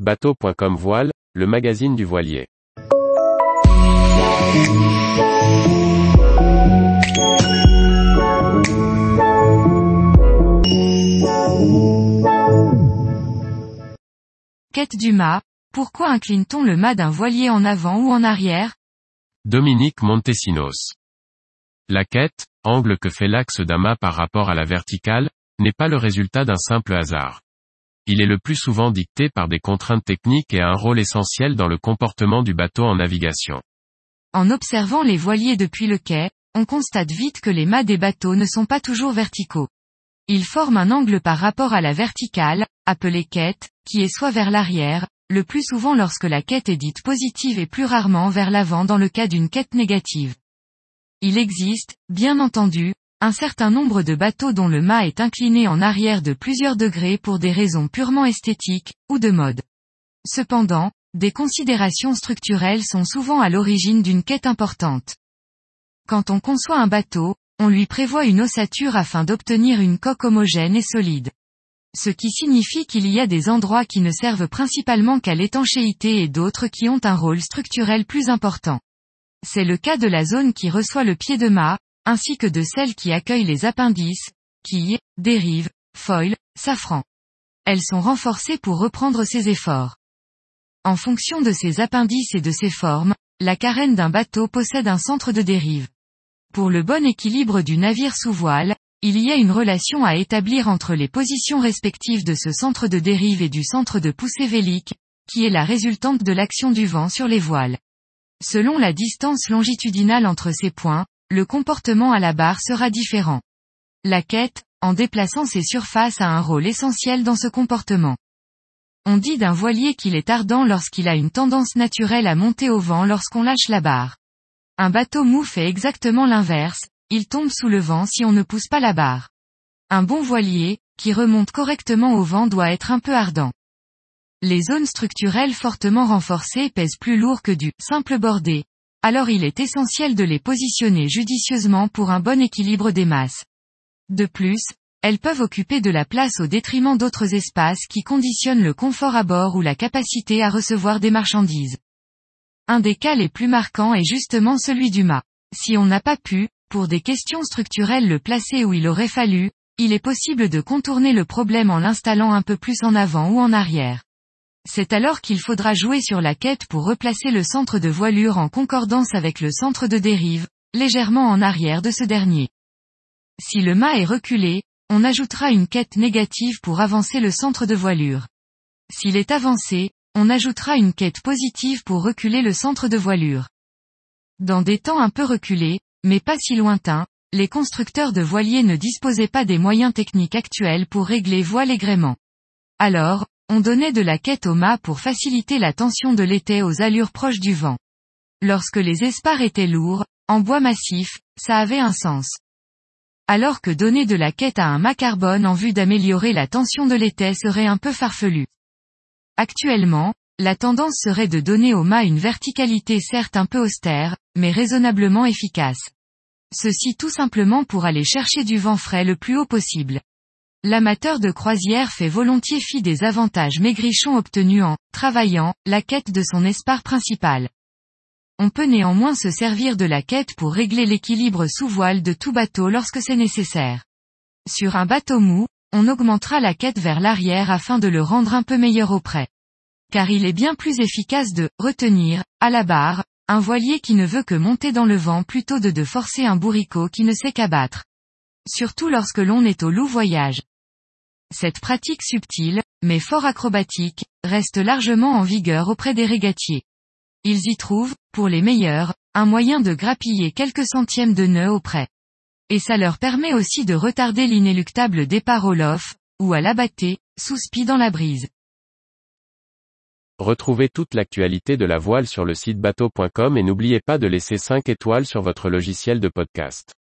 Bateau.com Voile, le magazine du voilier. Quête du mât, pourquoi incline-t-on le mât d'un voilier en avant ou en arrière? Dominique Montesinos. La quête, angle que fait l'axe d'un mât par rapport à la verticale, n'est pas le résultat d'un simple hasard. Il est le plus souvent dicté par des contraintes techniques et a un rôle essentiel dans le comportement du bateau en navigation. En observant les voiliers depuis le quai, on constate vite que les mâts des bateaux ne sont pas toujours verticaux. Ils forment un angle par rapport à la verticale, appelée quête, qui est soit vers l'arrière, le plus souvent lorsque la quête est dite positive et plus rarement vers l'avant dans le cas d'une quête négative. Il existe, bien entendu, un certain nombre de bateaux dont le mât est incliné en arrière de plusieurs degrés pour des raisons purement esthétiques, ou de mode. Cependant, des considérations structurelles sont souvent à l'origine d'une quête importante. Quand on conçoit un bateau, on lui prévoit une ossature afin d'obtenir une coque homogène et solide. Ce qui signifie qu'il y a des endroits qui ne servent principalement qu'à l'étanchéité et d'autres qui ont un rôle structurel plus important. C'est le cas de la zone qui reçoit le pied de mât, ainsi que de celle qui accueille les appendices, quilles, dérives, foils, safran. Elles sont renforcées pour reprendre ces efforts. En fonction de ces appendices et de ces formes, la carène d'un bateau possède un centre de dérive. Pour le bon équilibre du navire sous voile, il y a une relation à établir entre les positions respectives de ce centre de dérive et du centre de poussée vélique, qui est la résultante de l'action du vent sur les voiles. Selon la distance longitudinale entre ces points, le comportement à la barre sera différent. La quête, en déplaçant ses surfaces a un rôle essentiel dans ce comportement. On dit d'un voilier qu'il est ardent lorsqu'il a une tendance naturelle à monter au vent lorsqu'on lâche la barre. Un bateau mou fait exactement l'inverse, il tombe sous le vent si on ne pousse pas la barre. Un bon voilier, qui remonte correctement au vent doit être un peu ardent. Les zones structurelles fortement renforcées pèsent plus lourd que du simple bordé, alors il est essentiel de les positionner judicieusement pour un bon équilibre des masses. De plus, elles peuvent occuper de la place au détriment d'autres espaces qui conditionnent le confort à bord ou la capacité à recevoir des marchandises. Un des cas les plus marquants est justement celui du mât. Si on n'a pas pu, pour des questions structurelles le placer où il aurait fallu, il est possible de contourner le problème en l'installant un peu plus en avant ou en arrière. C'est alors qu'il faudra jouer sur la quête pour replacer le centre de voilure en concordance avec le centre de dérive, légèrement en arrière de ce dernier. Si le mât est reculé, on ajoutera une quête négative pour avancer le centre de voilure. S'il est avancé, on ajoutera une quête positive pour reculer le centre de voilure. Dans des temps un peu reculés, mais pas si lointains, les constructeurs de voiliers ne disposaient pas des moyens techniques actuels pour régler voile et gréement. Alors, on donnait de la quête au mât pour faciliter la tension de l'été aux allures proches du vent. Lorsque les espars étaient lourds, en bois massif, ça avait un sens. Alors que donner de la quête à un mât carbone en vue d'améliorer la tension de l'été serait un peu farfelu. Actuellement, la tendance serait de donner au mât une verticalité certes un peu austère, mais raisonnablement efficace. Ceci tout simplement pour aller chercher du vent frais le plus haut possible. L'amateur de croisière fait volontiers fi des avantages maigrichons obtenus en travaillant la quête de son espar principal. On peut néanmoins se servir de la quête pour régler l'équilibre sous voile de tout bateau lorsque c'est nécessaire. Sur un bateau mou, on augmentera la quête vers l'arrière afin de le rendre un peu meilleur auprès. Car il est bien plus efficace de retenir, à la barre, un voilier qui ne veut que monter dans le vent plutôt de de forcer un bourricot qui ne sait qu'abattre. Surtout lorsque l'on est au loup voyage. Cette pratique subtile, mais fort acrobatique, reste largement en vigueur auprès des régatiers. Ils y trouvent, pour les meilleurs, un moyen de grappiller quelques centièmes de nœud auprès. Et ça leur permet aussi de retarder l'inéluctable départ au lof, ou à l'abatté, sous spi dans la brise. Retrouvez toute l'actualité de la voile sur le site bateau.com et n'oubliez pas de laisser 5 étoiles sur votre logiciel de podcast.